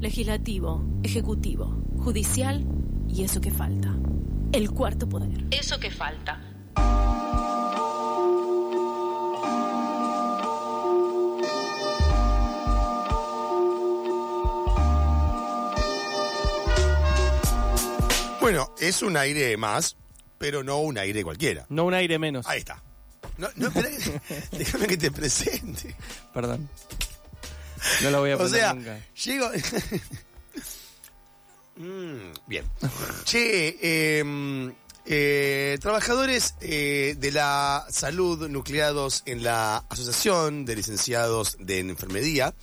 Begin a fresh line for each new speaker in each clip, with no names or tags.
legislativo, ejecutivo, judicial y eso que falta. El cuarto poder.
Eso que falta.
Bueno, es un aire más, pero no un aire cualquiera.
No un aire menos.
Ahí está. No, no, espera que- déjame que te presente.
Perdón. No lo voy a
O
aprender
sea,
nunca.
llego. Mm, bien. Che, eh, eh, trabajadores eh, de la salud nucleados en la Asociación de Licenciados de Enfermería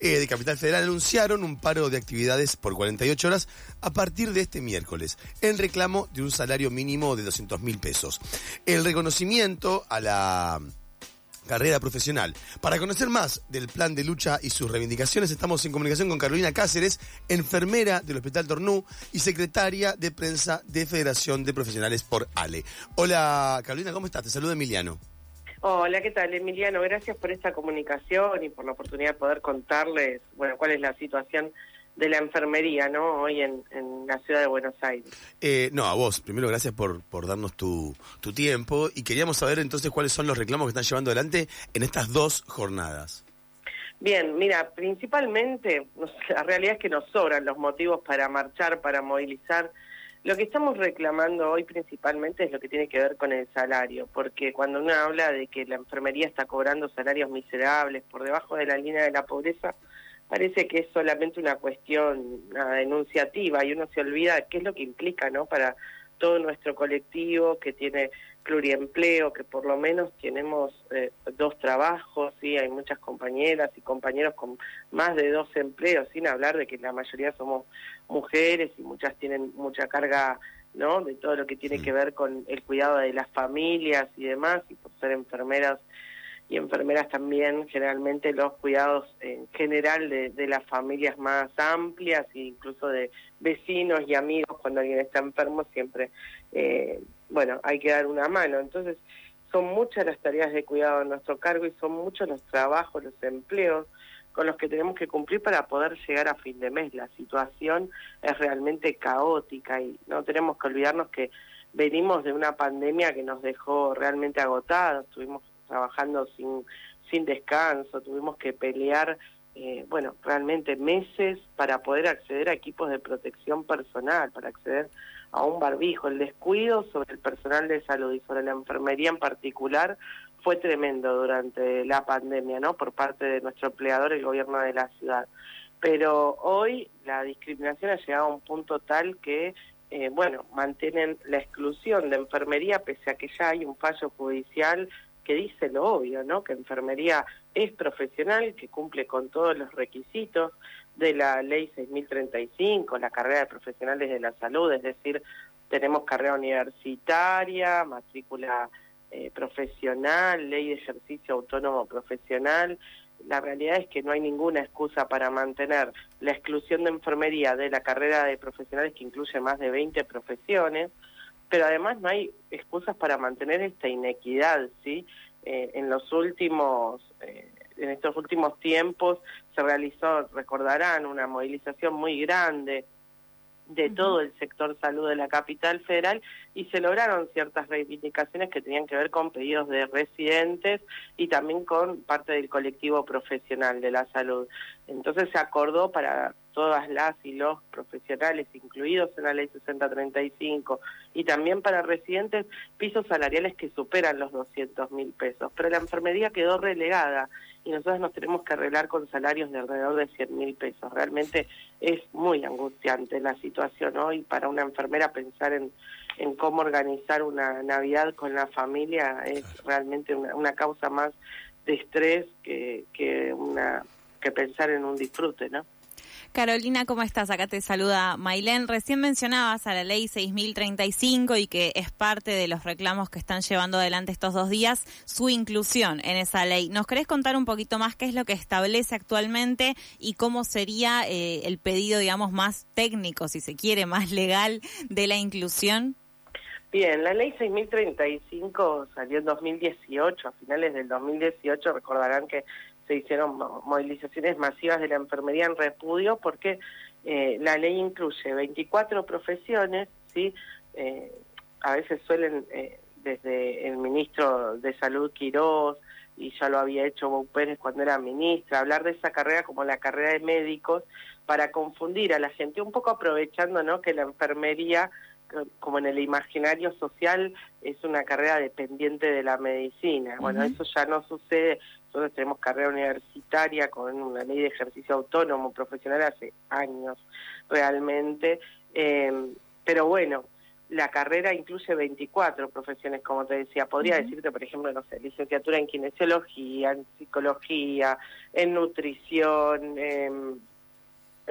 eh, de Capital Federal anunciaron un paro de actividades por 48 horas a partir de este miércoles, en reclamo de un salario mínimo de 200 mil pesos. El reconocimiento a la carrera profesional. Para conocer más del plan de lucha y sus reivindicaciones, estamos en comunicación con Carolina Cáceres, enfermera del Hospital Tornú y secretaria de prensa de Federación de Profesionales por ALE. Hola Carolina, ¿cómo estás? Te saluda Emiliano.
Hola, ¿qué tal, Emiliano? Gracias por esta comunicación y por la oportunidad de poder contarles, bueno, cuál es la situación de la enfermería, ¿no? Hoy en, en la ciudad de Buenos Aires.
Eh, no, a vos, primero gracias por, por darnos tu, tu tiempo y queríamos saber entonces cuáles son los reclamos que están llevando adelante en estas dos jornadas.
Bien, mira, principalmente, la realidad es que nos sobran los motivos para marchar, para movilizar. Lo que estamos reclamando hoy principalmente es lo que tiene que ver con el salario, porque cuando uno habla de que la enfermería está cobrando salarios miserables por debajo de la línea de la pobreza, parece que es solamente una cuestión nada, denunciativa y uno se olvida qué es lo que implica, ¿no? Para todo nuestro colectivo que tiene pluriempleo, que por lo menos tenemos eh, dos trabajos, sí, hay muchas compañeras y compañeros con más de dos empleos, sin hablar de que la mayoría somos mujeres y muchas tienen mucha carga, ¿no? De todo lo que tiene que ver con el cuidado de las familias y demás, y por ser enfermeras y enfermeras también, generalmente los cuidados en general de, las familias más amplias e incluso de vecinos y amigos cuando alguien está enfermo siempre, eh, bueno, hay que dar una mano. Entonces, son muchas las tareas de cuidado a nuestro cargo y son muchos los trabajos, los empleos con los que tenemos que cumplir para poder llegar a fin de mes. La situación es realmente caótica y no tenemos que olvidarnos que venimos de una pandemia que nos dejó realmente agotados, estuvimos trabajando sin, sin descanso, tuvimos que pelear, eh, bueno, realmente meses para poder acceder a equipos de protección personal, para acceder a un barbijo. El descuido sobre el personal de salud y sobre la enfermería en particular fue tremendo durante la pandemia, ¿no? Por parte de nuestro empleador, el gobierno de la ciudad. Pero hoy la discriminación ha llegado a un punto tal que eh, bueno, mantienen la exclusión de enfermería pese a que ya hay un fallo judicial que dice lo obvio, ¿no? Que enfermería es profesional, que cumple con todos los requisitos de la ley 6035, la carrera de profesionales de la salud, es decir, tenemos carrera universitaria, matrícula eh, profesional, ley de ejercicio autónomo profesional. La realidad es que no hay ninguna excusa para mantener la exclusión de enfermería de la carrera de profesionales que incluye más de 20 profesiones, pero además no hay excusas para mantener esta inequidad, ¿sí? Eh, en los últimos, eh, en estos últimos tiempos se realizó, recordarán, una movilización muy grande de todo el sector salud de la capital federal y se lograron ciertas reivindicaciones que tenían que ver con pedidos de residentes y también con parte del colectivo profesional de la salud. Entonces se acordó para todas las y los profesionales incluidos en la ley 6035 y también para residentes pisos salariales que superan los 200 mil pesos. Pero la enfermería quedó relegada y nosotros nos tenemos que arreglar con salarios de alrededor de 100 mil pesos. Realmente es muy angustiante la situación hoy para una enfermera pensar en, en cómo organizar una Navidad con la familia es realmente una, una causa más de estrés que, que, una, que pensar en un disfrute, ¿no?
Carolina, ¿cómo estás? Acá te saluda Mailén. Recién mencionabas a la ley 6035 y que es parte de los reclamos que están llevando adelante estos dos días, su inclusión en esa ley. ¿Nos querés contar un poquito más qué es lo que establece actualmente y cómo sería eh, el pedido, digamos, más técnico, si se quiere, más legal de la inclusión?
Bien, la ley 6035 salió en 2018, a finales del 2018 recordarán que se hicieron movilizaciones masivas de la enfermería en repudio porque eh, la ley incluye 24 profesiones, ¿sí? Eh, a veces suelen, eh, desde el ministro de Salud Quirós, y ya lo había hecho Bou Pérez cuando era ministra, hablar de esa carrera como la carrera de médicos para confundir a la gente, un poco aprovechando ¿no? que la enfermería como en el imaginario social es una carrera dependiente de la medicina. Bueno, eso ya no sucede. Nosotros tenemos carrera universitaria con una ley de ejercicio autónomo profesional hace años realmente. Eh, pero bueno, la carrera incluye 24 profesiones, como te decía. Podría decirte, por ejemplo, no sé, licenciatura en kinesiología, en psicología, en nutrición,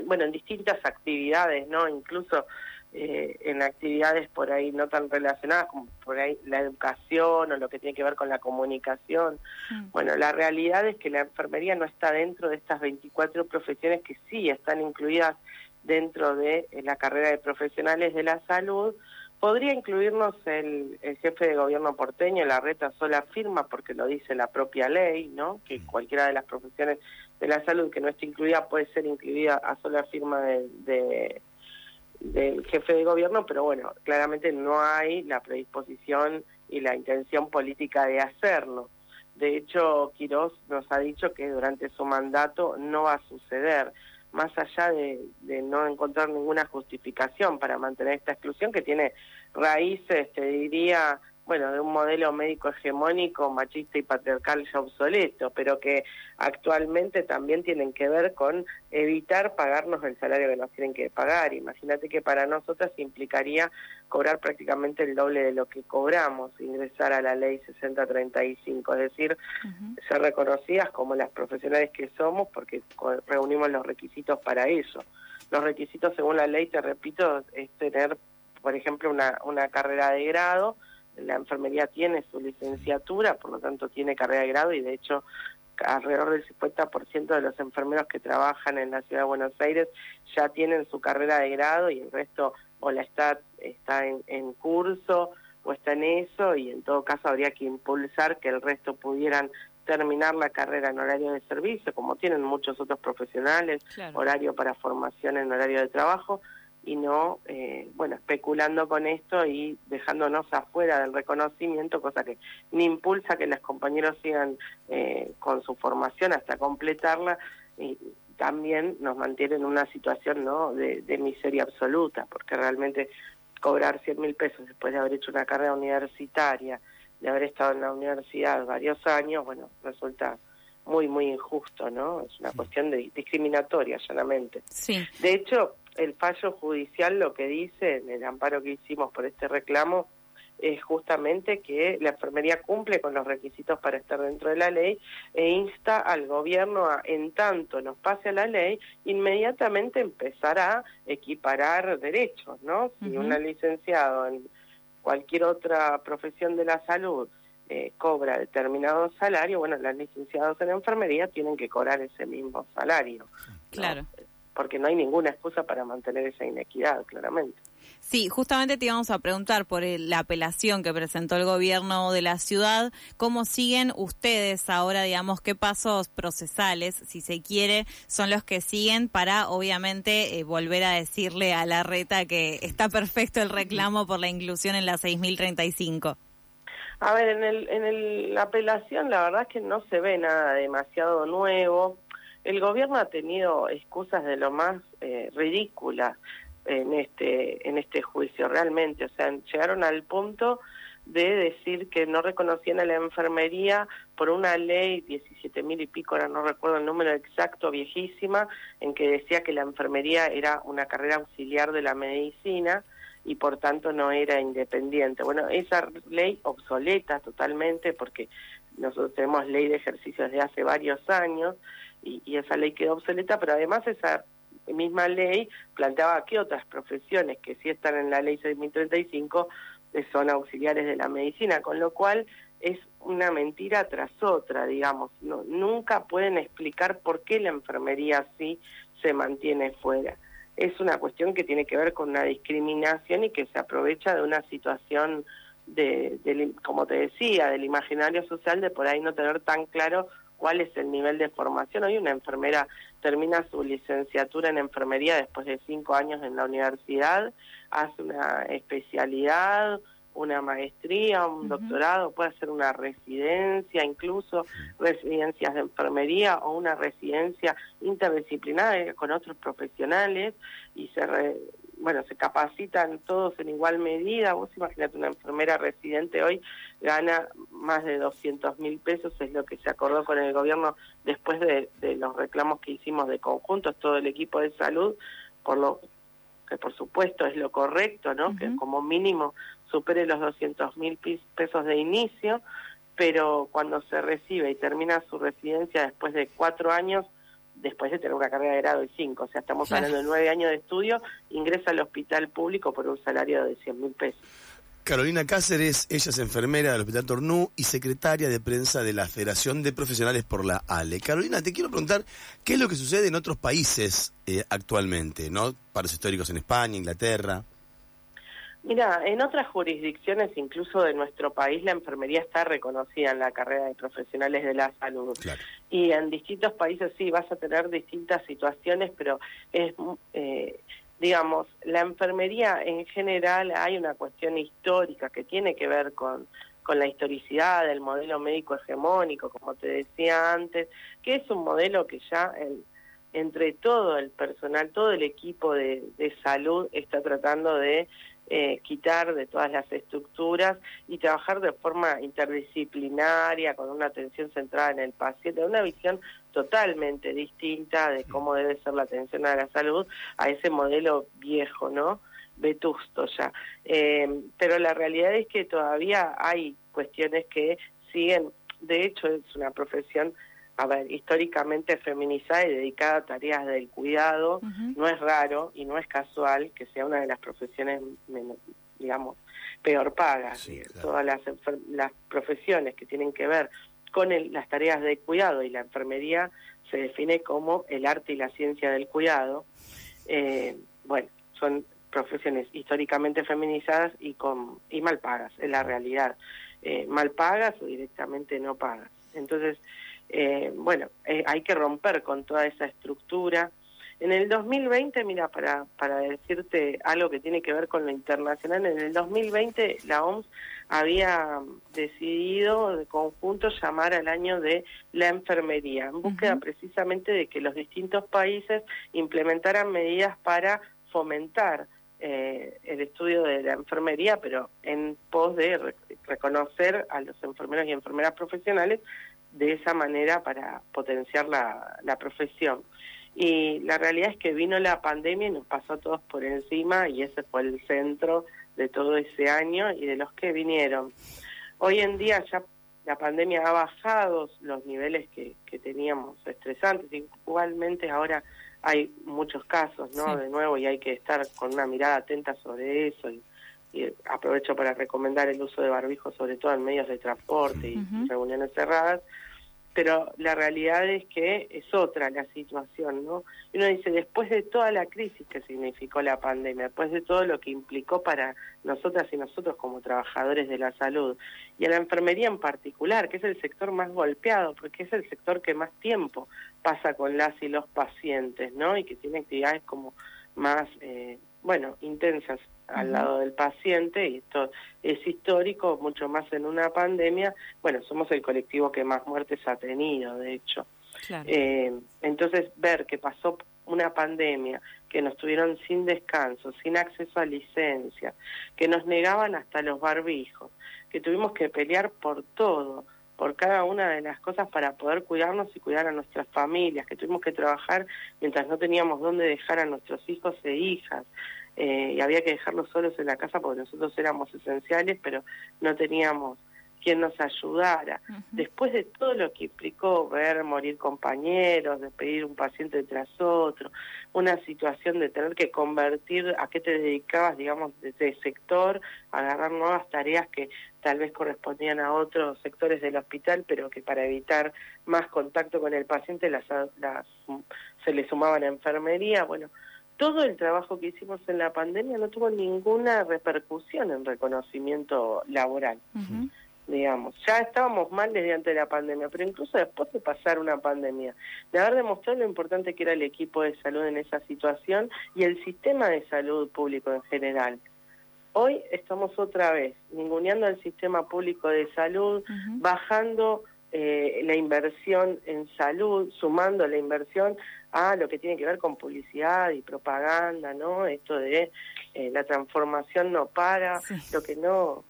bueno, en distintas actividades, ¿no? Incluso eh, en actividades por ahí no tan relacionadas como por ahí la educación o lo que tiene que ver con la comunicación. Mm. Bueno, la realidad es que la enfermería no está dentro de estas 24 profesiones que sí están incluidas dentro de eh, la carrera de profesionales de la salud. Podría incluirnos el, jefe de gobierno porteño, la reta sola firma, porque lo dice la propia ley, ¿no? Que mm. cualquiera de las profesiones de la salud que no esté incluida puede ser incluida a sola firma de del jefe de gobierno, pero bueno, claramente no hay la predisposición y la intención política de hacerlo. De hecho, Quirós nos ha dicho que durante su mandato no va a suceder, más allá de, de no encontrar ninguna justificación para mantener esta exclusión que tiene raíces, te diría, bueno, de un modelo médico hegemónico, machista y patriarcal ya obsoleto, pero que actualmente también tienen que ver con evitar pagarnos el salario que nos tienen que pagar. Imagínate que para nosotras implicaría cobrar prácticamente el doble de lo que cobramos, ingresar a la ley 6035, es decir, ser reconocidas como las profesionales que somos porque reunimos los requisitos para eso. Los requisitos según la ley, te repito, es tener, por ejemplo, una, una carrera de grado, la enfermería tiene su licenciatura, por lo tanto tiene carrera de grado y de hecho alrededor del 50% de los enfermeros que trabajan en la ciudad de Buenos Aires ya tienen su carrera de grado y el resto o la está, está en, en curso o está en eso y en todo caso habría que impulsar que el resto pudieran terminar la carrera en horario de servicio, como tienen muchos otros profesionales, horario para formación en horario de trabajo, y no, eh, bueno, especulando con esto y dejándonos afuera del reconocimiento, cosa que ni impulsa que los compañeros sigan eh, con su formación hasta completarla y también nos mantiene en una situación ¿no? de, miseria absoluta, porque realmente cobrar 100 mil pesos después de haber hecho una carrera universitaria, de haber estado en la universidad varios años, bueno, resulta muy, muy injusto, ¿no? Es una cuestión de, discriminatoria, llanamente.
Sí.
De hecho, el fallo judicial lo que dice en el amparo que hicimos por este reclamo es justamente que la enfermería cumple con los requisitos para estar dentro de la ley e insta al gobierno a, en tanto nos pase a la ley, inmediatamente empezar a equiparar derechos, ¿no? Si un licenciado en cualquier otra profesión de la salud eh, cobra determinado salario, bueno, los licenciados en enfermería tienen que cobrar ese mismo salario.
Claro
porque no hay ninguna excusa para mantener esa inequidad, claramente.
Sí, justamente te íbamos a preguntar por la apelación que presentó el gobierno de la ciudad, cómo siguen ustedes ahora, digamos, qué pasos procesales, si se quiere, son los que siguen para, obviamente, eh, volver a decirle a la reta que está perfecto el reclamo por la inclusión en la 6035.
A ver, en, el, en la apelación la verdad es que no se ve nada demasiado nuevo el gobierno ha tenido excusas de lo más eh, ridículas en este en este juicio realmente o sea llegaron al punto de decir que no reconocían a la enfermería por una ley 17 mil y pico, ahora no recuerdo el número exacto, viejísima, en que decía que la enfermería era una carrera auxiliar de la medicina y por tanto no era independiente. Bueno, esa ley obsoleta totalmente porque nosotros tenemos ley de ejercicios de hace varios años y, esa ley quedó obsoleta, pero además esa misma ley planteaba que otras profesiones que sí están en la ley 6035 eh, son auxiliares de la medicina, con lo cual es una mentira tras otra, digamos. No, nunca pueden explicar por qué la enfermería sí se mantiene fuera. Es una cuestión que tiene que ver con una discriminación y que se aprovecha de una situación de, de como te decía, del imaginario social de por ahí no tener tan claro cuál es el nivel de formación. Hoy una enfermera termina su licenciatura en enfermería después de cinco años en la universidad, hace una especialidad, una maestría, un doctorado, puede hacer una residencia, incluso residencias de enfermería o una residencia interdisciplinaria con otros profesionales y se bueno, se capacitan todos en igual medida. Vos imagínate, una enfermera residente hoy gana más de 200 mil pesos, es lo que se acordó con el gobierno después de, los reclamos que hicimos de conjuntos, todo el equipo de salud, por lo que por supuesto es lo correcto, ¿no? Que como mínimo supere los 200 mil pesos de inicio, pero cuando se recibe y termina su residencia después de cuatro años, después de tener una carrera de grado de cinco, o sea, estamos hablando de nueve años de estudio, ingresa al hospital público por un salario de 100 mil pesos.
Carolina Cáceres, ella es enfermera del Hospital Tornú y secretaria de prensa de la Federación de Profesionales por la ALE. Carolina, te quiero preguntar qué es lo que sucede en otros países eh, actualmente, ¿no? Paros históricos en España, Inglaterra.
Mira, en otras jurisdicciones, incluso de nuestro país, la enfermería está reconocida en la carrera de profesionales de la salud. Y en distintos países sí vas a tener distintas situaciones, pero es, eh, digamos, la enfermería en general hay una cuestión histórica que tiene que ver con con la historicidad del modelo médico hegemónico, como te decía antes, que es un modelo que ya el, entre todo el personal, todo el equipo de, de salud está tratando de eh, quitar de todas las estructuras y trabajar de forma interdisciplinaria, con una atención centrada en el paciente, una visión totalmente distinta de cómo debe ser la atención a la salud a ese modelo viejo, ¿no? Vetusto ya. Eh, pero la realidad es que todavía hay cuestiones que siguen, de hecho es una profesión a ver, históricamente feminizada y dedicada a tareas del cuidado, no es raro y no es casual que sea una de las profesiones, digamos, peor pagas. Todas las, las profesiones que tienen que ver con las tareas de cuidado y la enfermería se define como el arte y la ciencia del cuidado. Eh, bueno, son profesiones históricamente feminizadas y con y mal pagas, es la realidad. Eh, mal pagas o directamente no pagas. Entonces, eh, bueno, eh, hay que romper con toda esa estructura. En el 2020, mira, para, para decirte algo que tiene que ver con lo internacional, en el 2020 la OMS había decidido de conjunto llamar al año de la enfermería, en búsqueda precisamente de que los distintos países implementaran medidas para fomentar eh, el estudio de la enfermería, pero en pos de reconocer a los enfermeros y enfermeras profesionales de esa manera para potenciar la, la profesión. Y la realidad es que vino la pandemia y nos pasó a todos por encima y ese fue el centro de todo ese año y de los que vinieron. Hoy en día ya la pandemia ha bajado los niveles que, que teníamos estresantes, igualmente ahora hay muchos casos, ¿no? De nuevo y hay que estar con una mirada atenta sobre eso y, aprovecho para recomendar el uso de barbijo sobre todo en medios de transporte y reuniones cerradas pero la realidad es que es otra la situación, ¿no? Y uno dice, después de toda la crisis que significó la pandemia, después de todo lo que implicó para nosotras y nosotros como trabajadores de la salud, y a la enfermería en particular, que es el sector más golpeado, porque es el sector que más tiempo pasa con las y los pacientes, ¿no? Y que tiene actividades como más, eh, bueno, intensas al lado del paciente, y esto es histórico, mucho más en una pandemia, bueno, somos el colectivo que más muertes ha tenido, de hecho. Eh, entonces, ver que pasó una pandemia, que nos tuvieron sin descanso, sin acceso a licencia, que nos negaban hasta los barbijos, que tuvimos que pelear por todo, por cada una de las cosas para poder cuidarnos y cuidar a nuestras familias, que tuvimos que trabajar mientras no teníamos dónde dejar a nuestros hijos e hijas, eh, y había que dejarlos solos en la casa porque nosotros éramos esenciales, pero no teníamos quien nos ayudara. Después de todo lo que implicó ver morir compañeros, despedir un paciente tras otro, una situación de tener que convertir a qué te dedicabas, digamos, de ese sector, agarrar nuevas tareas que tal vez correspondían a otros sectores del hospital, pero que para evitar más contacto con el paciente las, las se le sumaban a enfermería, bueno, todo el trabajo que hicimos en la pandemia no tuvo ninguna repercusión en reconocimiento laboral. digamos. Ya estábamos mal desde antes de la pandemia, pero incluso después de pasar una pandemia, de haber demostrado lo importante que era el equipo de salud en esa situación y el sistema de salud público en general. Hoy estamos otra vez ninguneando el sistema público de salud, bajando eh, la inversión en salud, sumando la inversión a lo que tiene que ver con publicidad y propaganda, ¿no? Esto de eh, la transformación no para, lo que no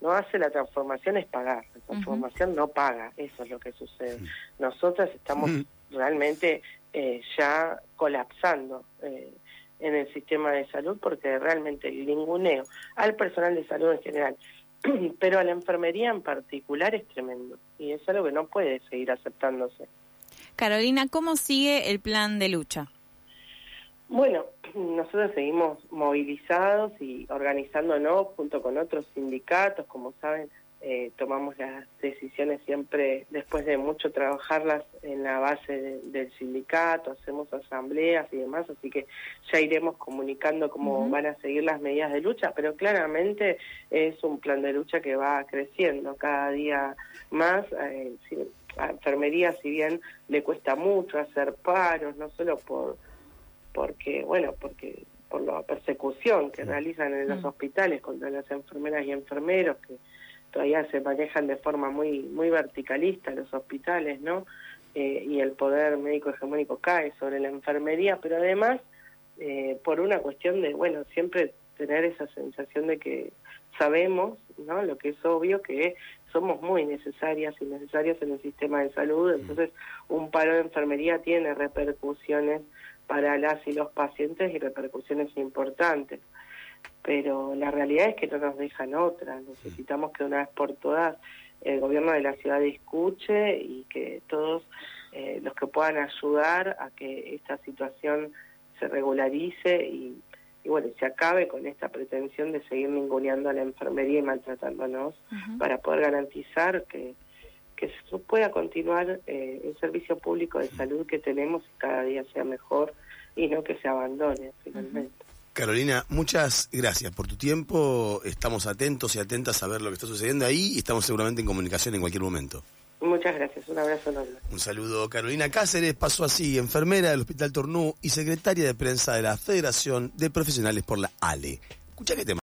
no hace la transformación es pagar, la transformación no paga, eso es lo que sucede. Nosotras estamos realmente eh, ya colapsando eh, en el sistema de salud porque realmente el ninguneo al personal de salud en general, pero a la enfermería en particular es tremendo y es algo que no puede seguir aceptándose.
Carolina, ¿cómo sigue el plan de lucha?
Bueno, nosotros seguimos movilizados y organizándonos junto con otros sindicatos, como saben, eh, tomamos las decisiones siempre después de mucho trabajarlas en la base del sindicato, hacemos asambleas y demás, así que ya iremos comunicando cómo van a seguir las medidas de lucha, pero claramente es un plan de lucha que va creciendo cada día más. Eh, a enfermería, si bien le cuesta mucho hacer paros, no solo por porque, bueno, porque por la persecución que realizan en los mm. hospitales contra las enfermeras y enfermeros, que todavía se manejan de forma muy muy verticalista los hospitales, ¿no? Eh, y el poder médico hegemónico cae sobre la enfermería, pero además eh, por una cuestión de, bueno, siempre tener esa sensación de que sabemos, ¿no? Lo que es obvio que somos muy necesarias y necesarios en el sistema de salud, entonces un paro de enfermería tiene repercusiones para las y los pacientes y repercusiones importantes. Pero la realidad es que no nos dejan otra. Necesitamos que una vez por todas el gobierno de la ciudad escuche y que todos eh, los que puedan ayudar a que esta situación se regularice y, bueno, se acabe con esta pretensión de seguir ninguneando a la enfermería y maltratándonos para poder garantizar que que se pueda continuar eh, el servicio público de salud que tenemos y cada día sea mejor y no que se abandone finalmente.
Carolina, muchas gracias por tu tiempo. Estamos atentos y atentas a ver lo que está sucediendo ahí y estamos seguramente en comunicación en cualquier momento.
Muchas gracias, un abrazo enorme.
Un saludo. Carolina Cáceres pasó así, enfermera del Hospital Tornú y secretaria de prensa de la Federación de Profesionales por la ALE. Escucha qué tema.